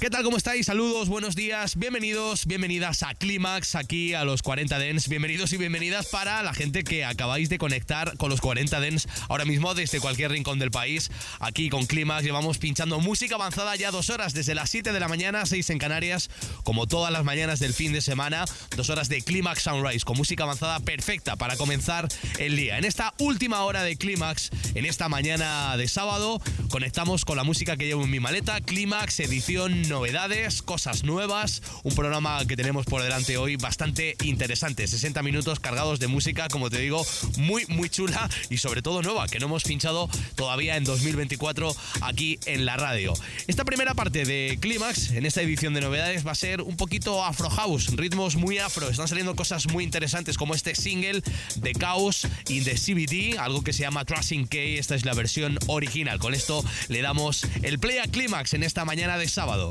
¿Qué tal? ¿Cómo estáis? Saludos, buenos días, bienvenidos, bienvenidas a Clímax, aquí a los 40 Dens. Bienvenidos y bienvenidas para la gente que acabáis de conectar con los 40 Dens ahora mismo desde cualquier rincón del país. Aquí con Clímax llevamos pinchando música avanzada ya dos horas, desde las 7 de la mañana, 6 en Canarias, como todas las mañanas del fin de semana. Dos horas de Clímax Sunrise con música avanzada perfecta para comenzar el día. En esta última hora de Clímax, en esta mañana de sábado, conectamos con la música que llevo en mi maleta. Clímax, edición novedades, cosas nuevas, un programa que tenemos por delante hoy bastante interesante, 60 minutos cargados de música, como te digo, muy muy chula y sobre todo nueva, que no hemos pinchado todavía en 2024 aquí en la radio. Esta primera parte de Clímax, en esta edición de novedades, va a ser un poquito afro house, ritmos muy afro, están saliendo cosas muy interesantes como este single de Chaos y de CBD, algo que se llama Trusting K, esta es la versión original. Con esto le damos el play a Clímax en esta mañana de sábado.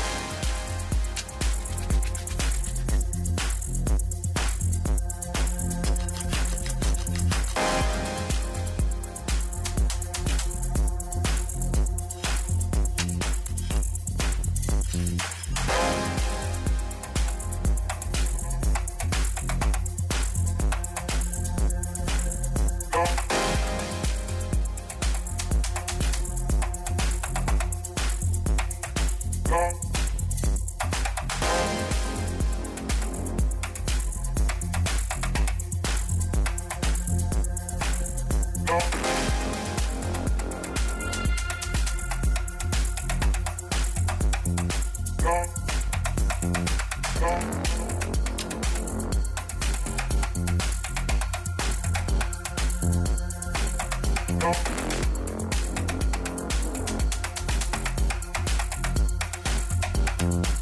Bye.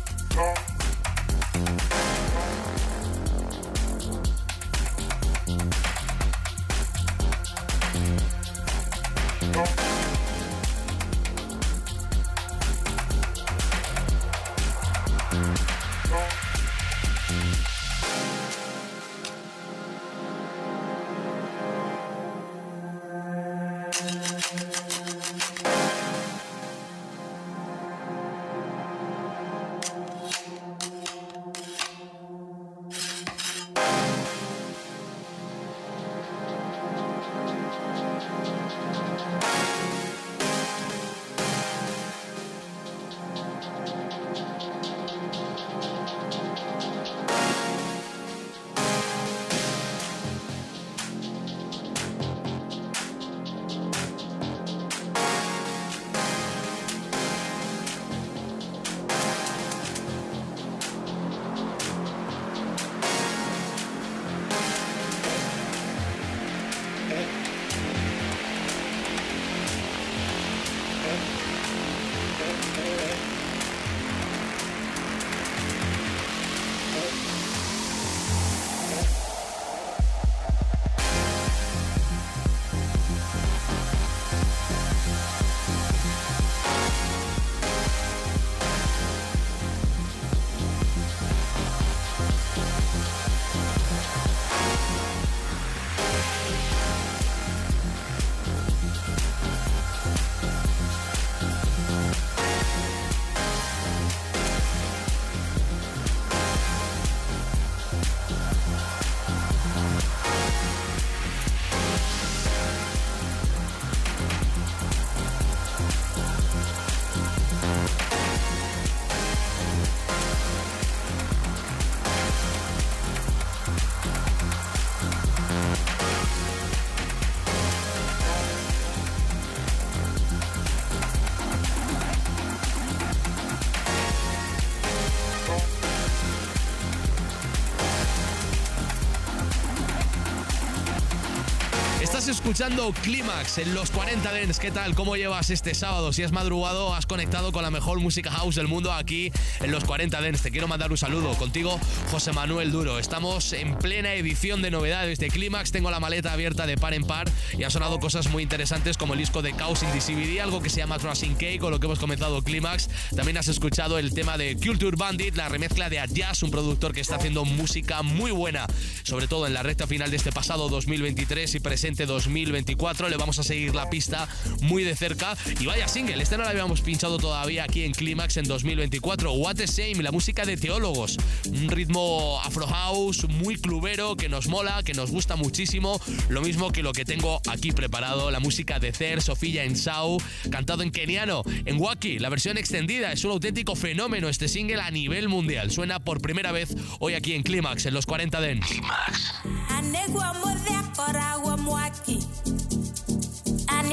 Escuchando Clímax en los 40 Dents. ¿Qué tal? ¿Cómo llevas este sábado? Si has madrugado, has conectado con la mejor música house del mundo aquí en los 40 Dents. Te quiero mandar un saludo. Contigo, José Manuel Duro. Estamos en plena edición de novedades de Clímax. Tengo la maleta abierta de par en par y ha sonado cosas muy interesantes como el disco de Chaos in algo que se llama Trashing Cake, con lo que hemos comenzado Clímax. También has escuchado el tema de Culture Bandit, la remezcla de Adjazz, un productor que está haciendo música muy buena, sobre todo en la recta final de este pasado 2023 y presente 2024. Le vamos a seguir la pista muy de cerca. Y vaya single, este no lo habíamos pinchado todavía aquí en Clímax en 2024. What a Shame, la música de teólogos. Un ritmo afro house muy clubero que nos mola, que nos gusta muchísimo. Lo mismo que lo que tengo aquí preparado, la música de Cer, Sofía Ensau, cantado en keniano, en Waki, la versión extendida. Es un auténtico fenómeno este single a nivel mundial. Suena por primera vez hoy aquí en Clímax, en los 40 Dents. Clímax.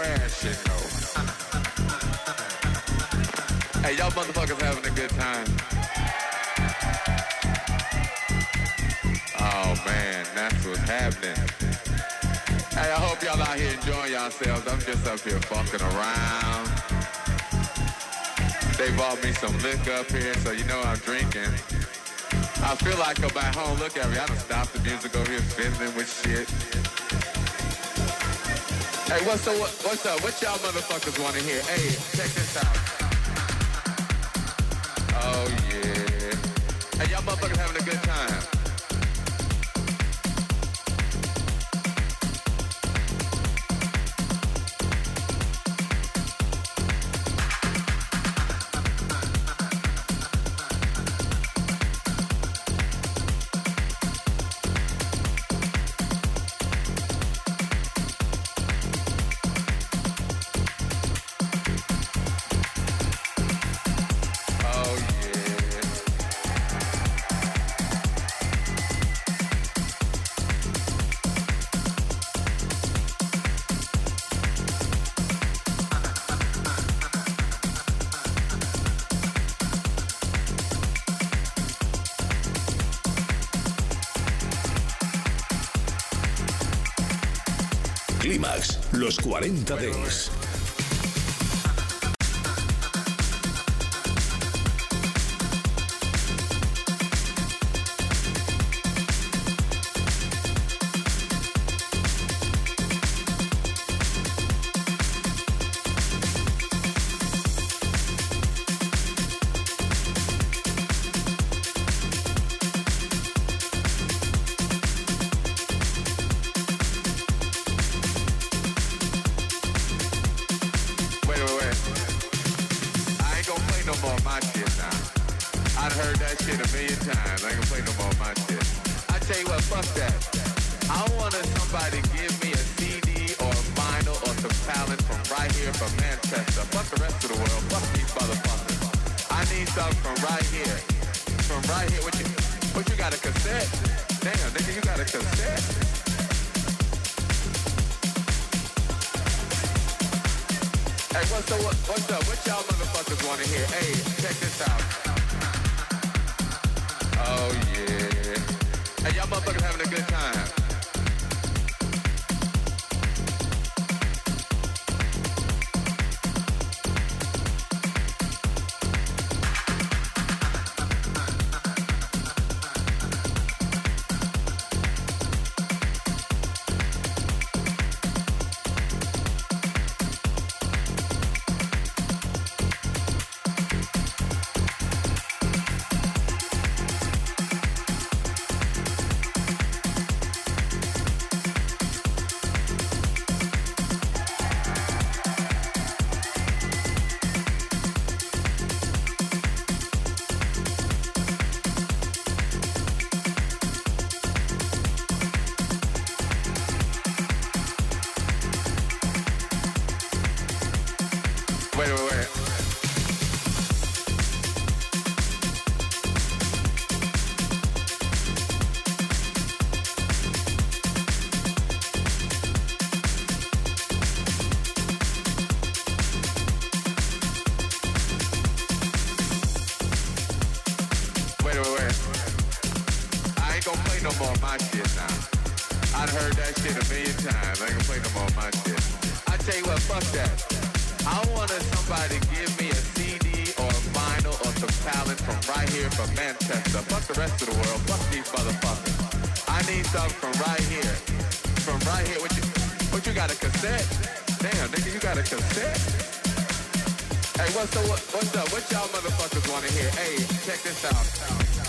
trash, you know. hey, y'all motherfuckers having a good time? Oh man, that's what's happening. Hey, I hope y'all out here enjoying yourselves. I'm just up here fucking around. They bought me some liquor up here, so you know I'm drinking. I feel like I'm back home. Look at me. I done stopped the music over here fiddling with shit. Hey, what's up? What's up? What y'all motherfuckers want to hear? Hey, check this out. Oh, yeah. Hey, y'all motherfuckers having a good time. 40 Dents. Fuck that. I wanted somebody give me a CD or vinyl or some talent from right here from Manchester. Fuck the rest of the world. Fuck these motherfuckers. I need something from right here. From right here. What you, what you got a cassette? Damn, nigga, you got a cassette? Hey, what's up? What, what's up? What y'all motherfuckers want to hear? Hey, check this out. Oh yeah. Hey, y'all motherfuckers having a good time. Here from Manchester. Fuck the rest of the world. Fuck these motherfuckers. I need something from right here. From right here. What you, what you got a cassette? Damn, nigga, you got a cassette? Hey, what's up? What, what's up? What y'all motherfuckers want to hear? Hey, check this out.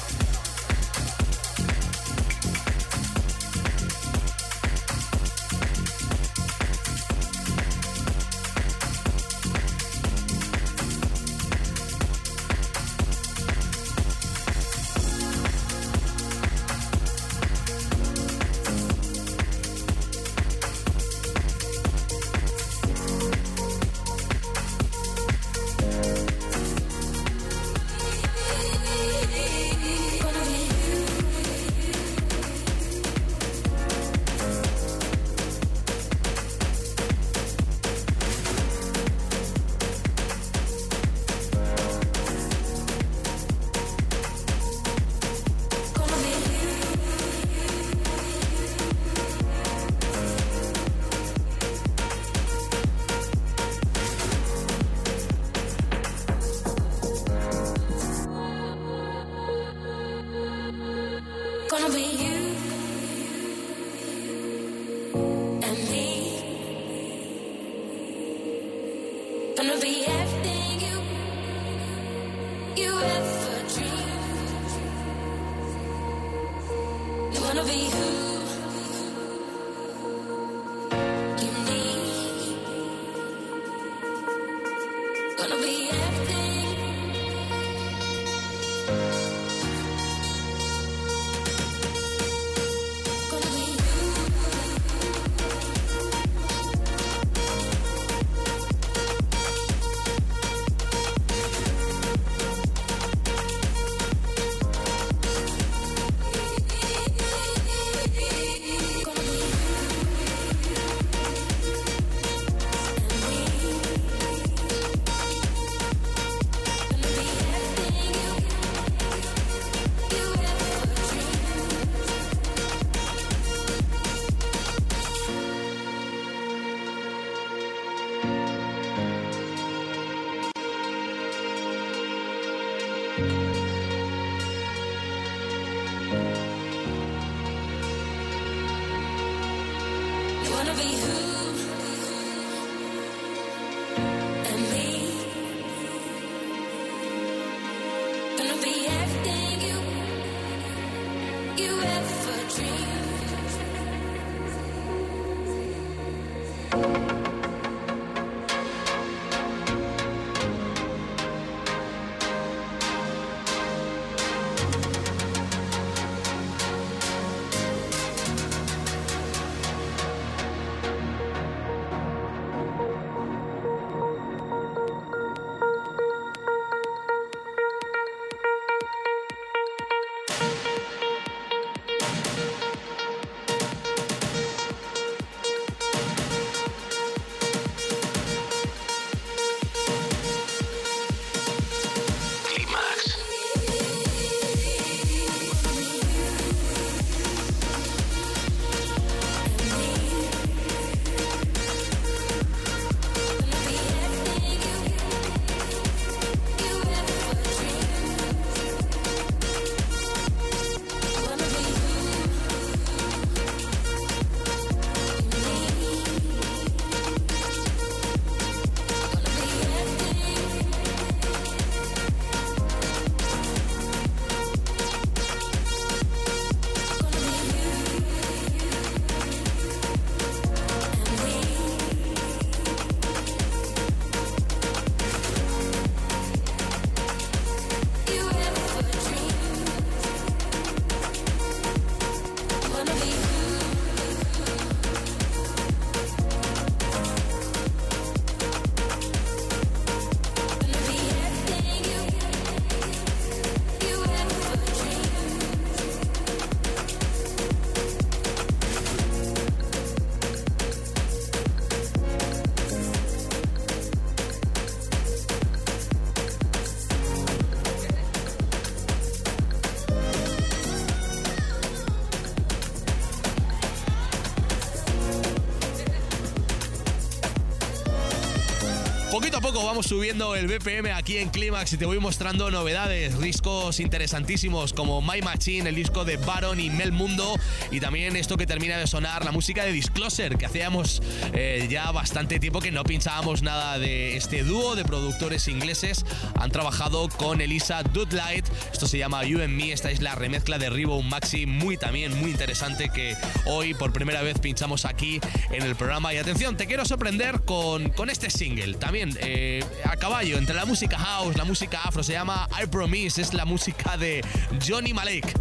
Vamos subiendo el BPM aquí en Clímax y te voy mostrando novedades, discos interesantísimos como My Machine, el disco de Baron y Mel Mundo y también esto que termina de sonar, la música de Discloser, que hacíamos eh, ya bastante tiempo que no pinchábamos nada de este dúo de productores ingleses. Han trabajado con Elisa Dudlight, esto se llama You and Me, esta es la remezcla de un Maxi, muy también, muy interesante que hoy por primera vez pinchamos aquí en el programa. Y atención, te quiero sorprender con, con este single, también eh, a caballo entre la música house, la música afro, se llama I Promise, es la música de Johnny Malek.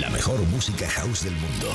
La mejor música house del mundo.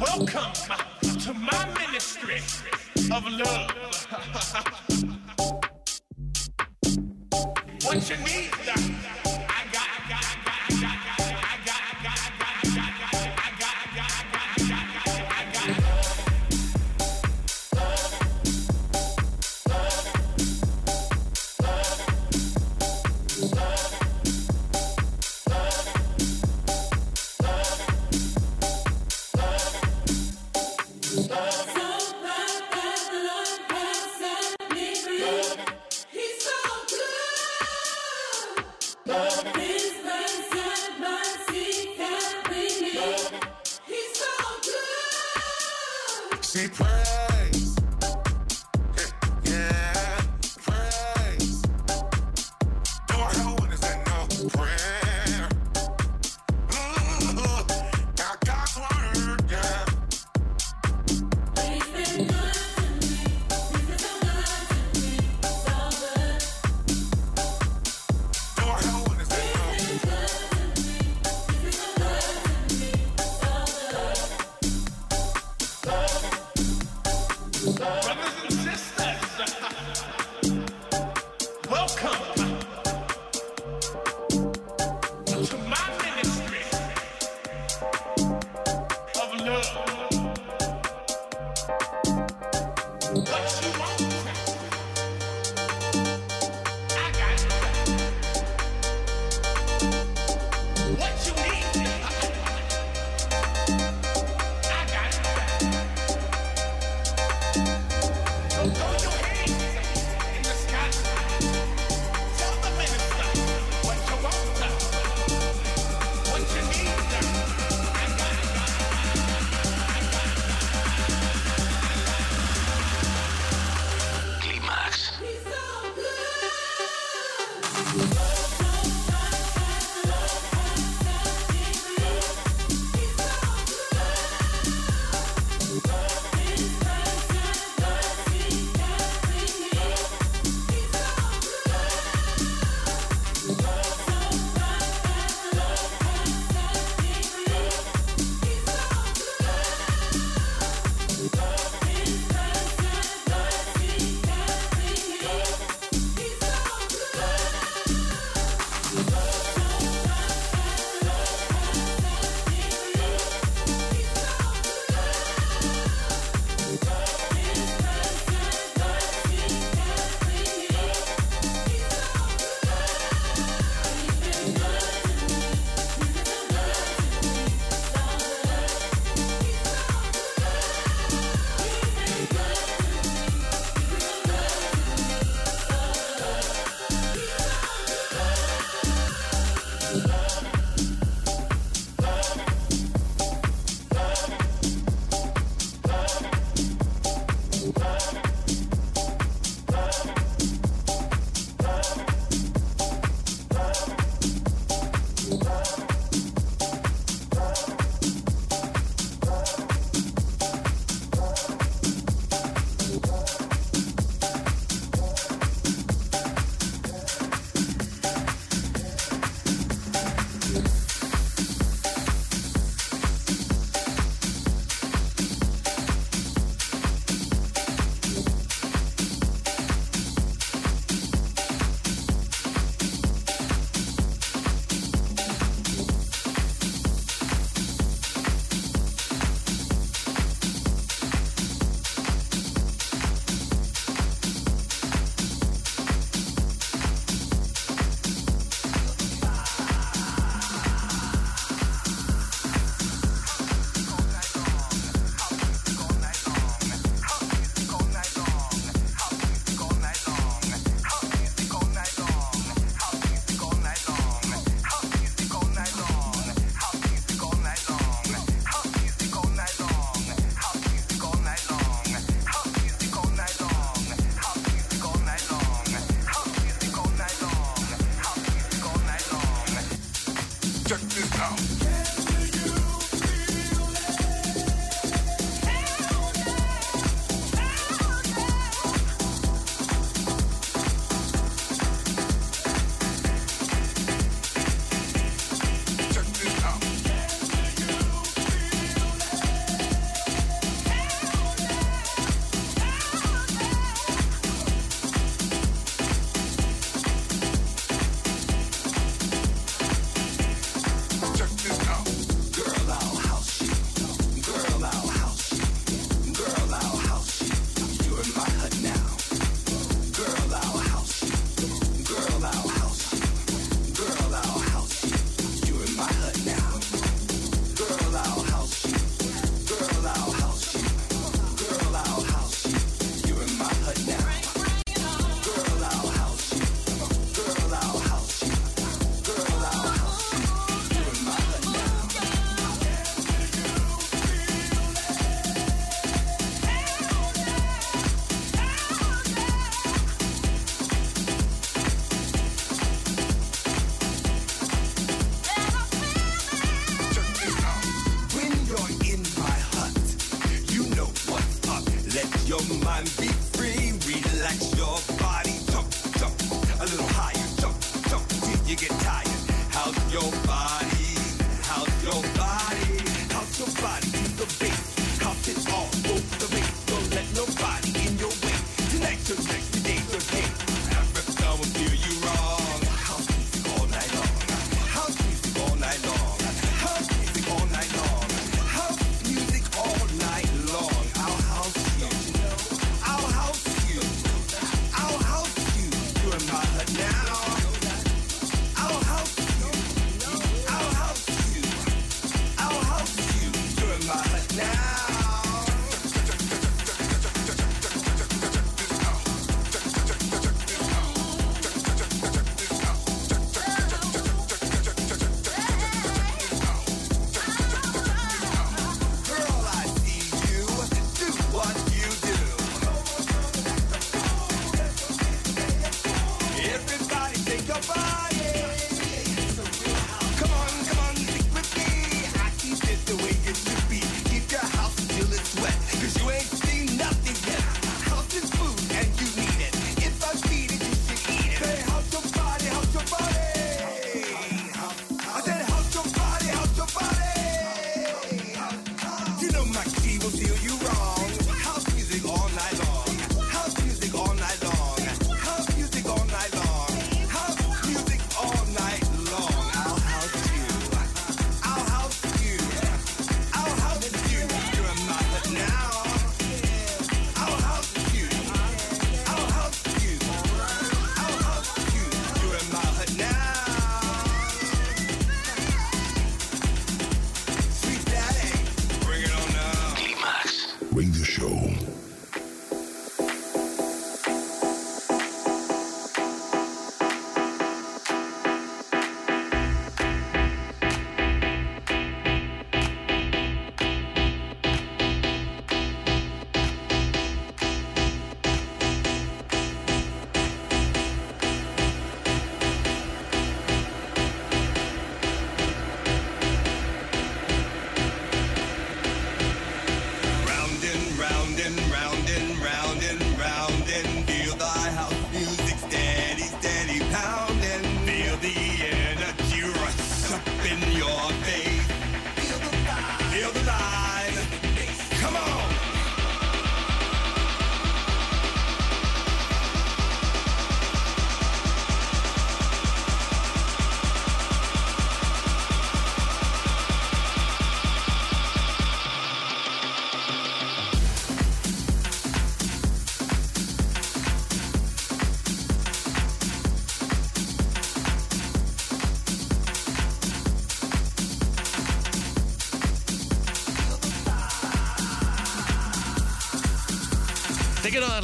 Welcome to my ministry of love. what you need,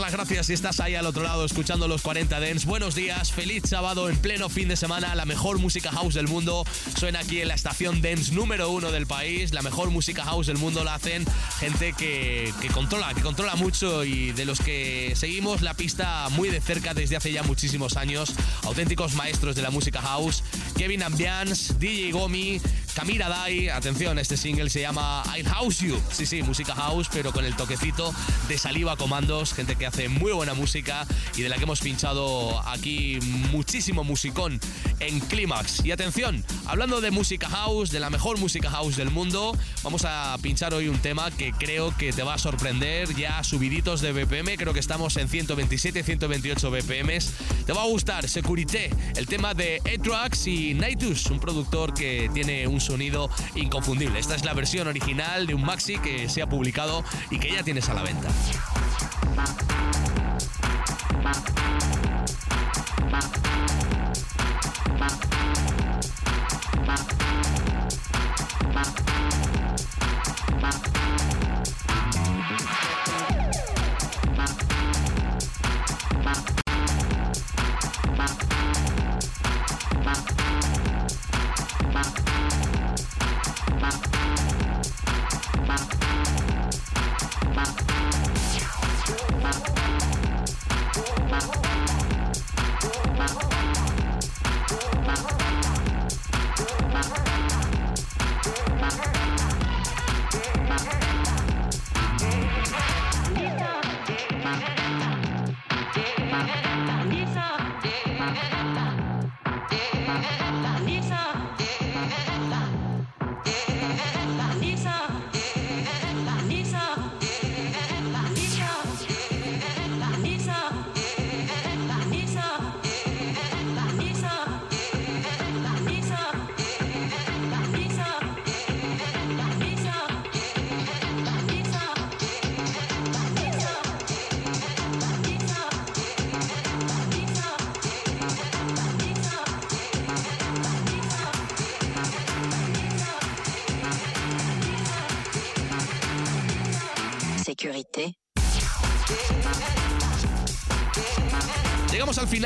las gracias si estás ahí al otro lado escuchando los 40 Dents. Buenos días, feliz sábado en pleno fin de semana. La mejor música house del mundo suena aquí en la estación Dents número uno del país. La mejor música house del mundo la hacen gente que, que controla, que controla mucho y de los que seguimos la pista muy de cerca desde hace ya muchísimos años. Auténticos maestros de la música house. Kevin Ambiance, DJ Gomi, Camila Dai. Atención, este single se llama I House You. Sí, sí, música house, pero con el toquecito de saliva comandos. Gente que hace muy buena música y de la que hemos pinchado aquí muchísimo musicón en Clímax. Y atención, hablando de música house, de la mejor música house del mundo, vamos a pinchar hoy un tema que creo que te va a sorprender. Ya subiditos de BPM, creo que estamos en 127, 128 BPMs. Te va a gustar Securité, el tema de Etrax y Nightus, un productor que tiene un sonido inconfundible. Esta es la versión original de un maxi que se ha publicado y que ya tienes a la venta.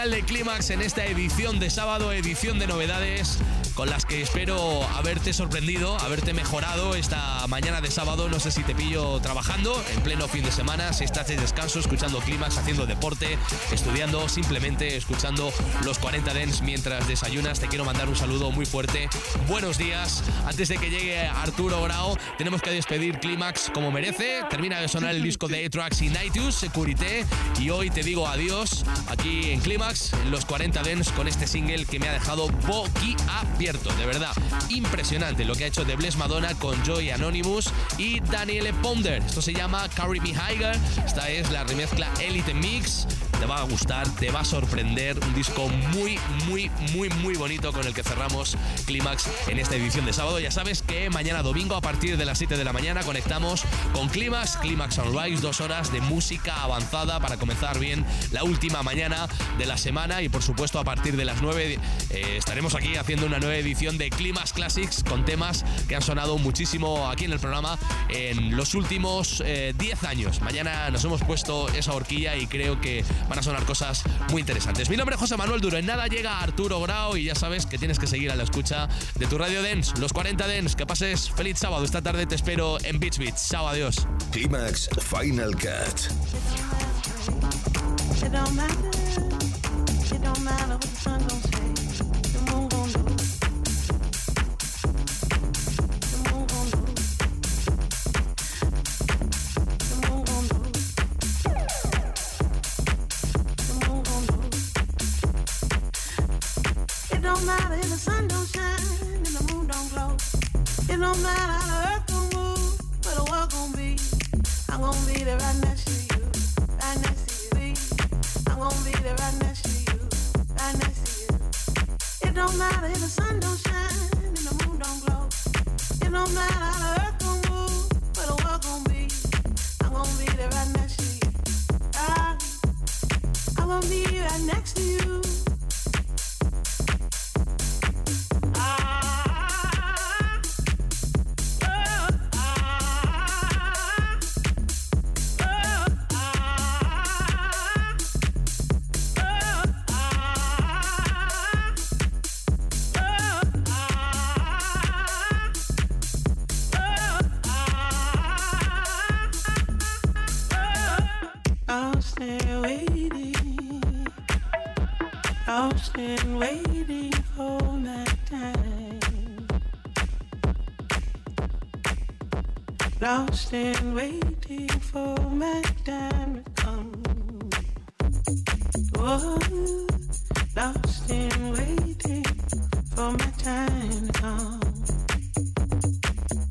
De Clímax en esta edición de sábado, edición de novedades con las que espero haberte sorprendido, haberte mejorado esta mañana de sábado. No sé si te pillo trabajando en pleno fin de semana, si estás de descanso, escuchando Clímax, haciendo deporte, estudiando, simplemente escuchando los 40 Dents mientras desayunas. Te quiero mandar un saludo muy fuerte. Buenos días. Antes de que llegue Arturo Grau, tenemos que despedir Clímax como merece. Termina de sonar el disco de A-Tracks y Nightus, Securité. Y hoy te digo adiós aquí en Clímax, en los 40 Dents, con este single que me ha dejado boquiabierto. De verdad, impresionante lo que ha hecho de Bless Madonna con Joy Anonymous y Daniele Ponder. Esto se llama Carry Me Higher. Esta es la remezcla Elite Mix. Te va a gustar, te va a sorprender. Un disco muy, muy, muy, muy bonito con el que cerramos Clímax en esta edición de sábado. Ya sabes que mañana domingo a partir de las 7 de la mañana conectamos con Clímax, Clímax Sunrise, dos horas de música avanzada para comenzar bien la última mañana de la semana y por supuesto a partir de las 9 eh, estaremos aquí haciendo una nueva edición de Climax Classics con temas que han sonado muchísimo aquí en el programa en los últimos eh, 10 años. Mañana nos hemos puesto esa horquilla y creo que van a sonar cosas muy interesantes. Mi nombre es José Manuel Duro. En nada llega Arturo Grau y ya sabes que tienes que seguir a la escucha de tu radio Dance, los 40 Dance. Que pases feliz sábado. Esta tarde te espero en Beach Beach. Chao, adiós. Clímax Final Cut.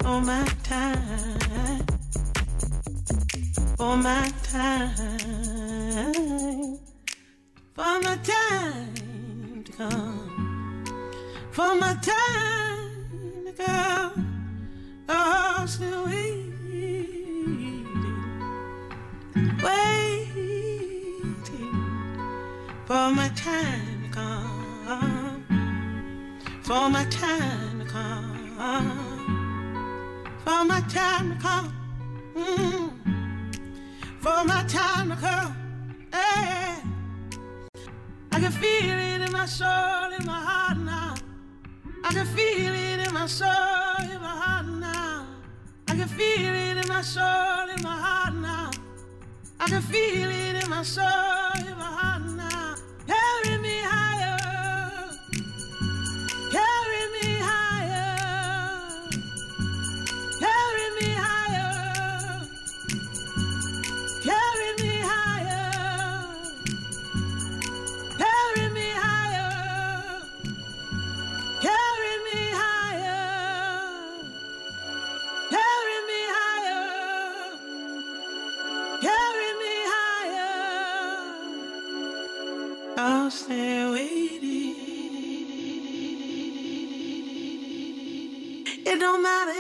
For my time. For my time. For my time to come. For my time to come. Lost oh, and waiting. Waiting for my time to come. For my time to come. For my time to come. Mm. For my time to come. Hey. I can feel it in my soul, in my heart now. I can feel it in my soul, in my heart now. I can feel it in my soul, in my heart now. I can feel it in my soul,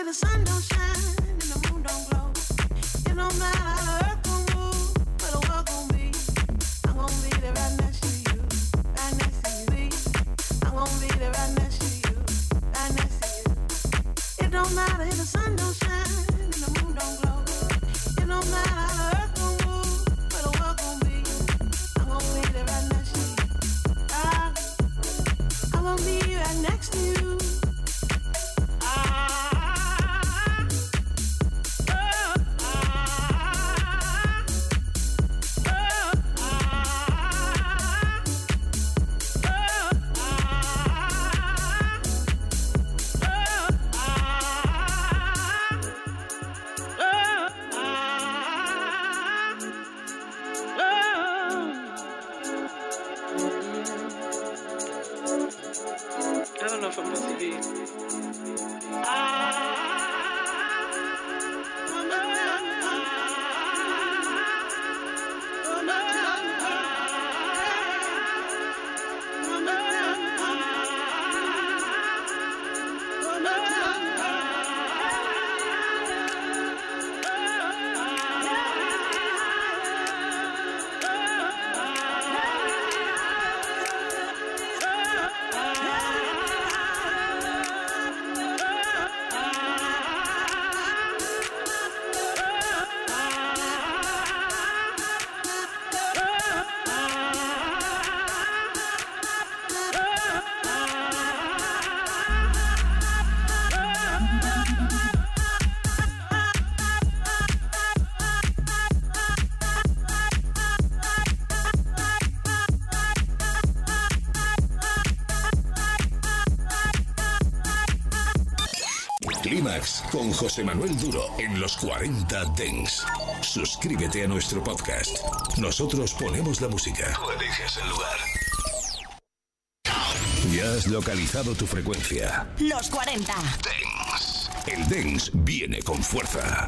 the sun José Manuel Duro en los 40 Dents. Suscríbete a nuestro podcast. Nosotros ponemos la música. Tú eliges el lugar. Ya has localizado tu frecuencia. Los 40. Dents. El Dents viene con fuerza.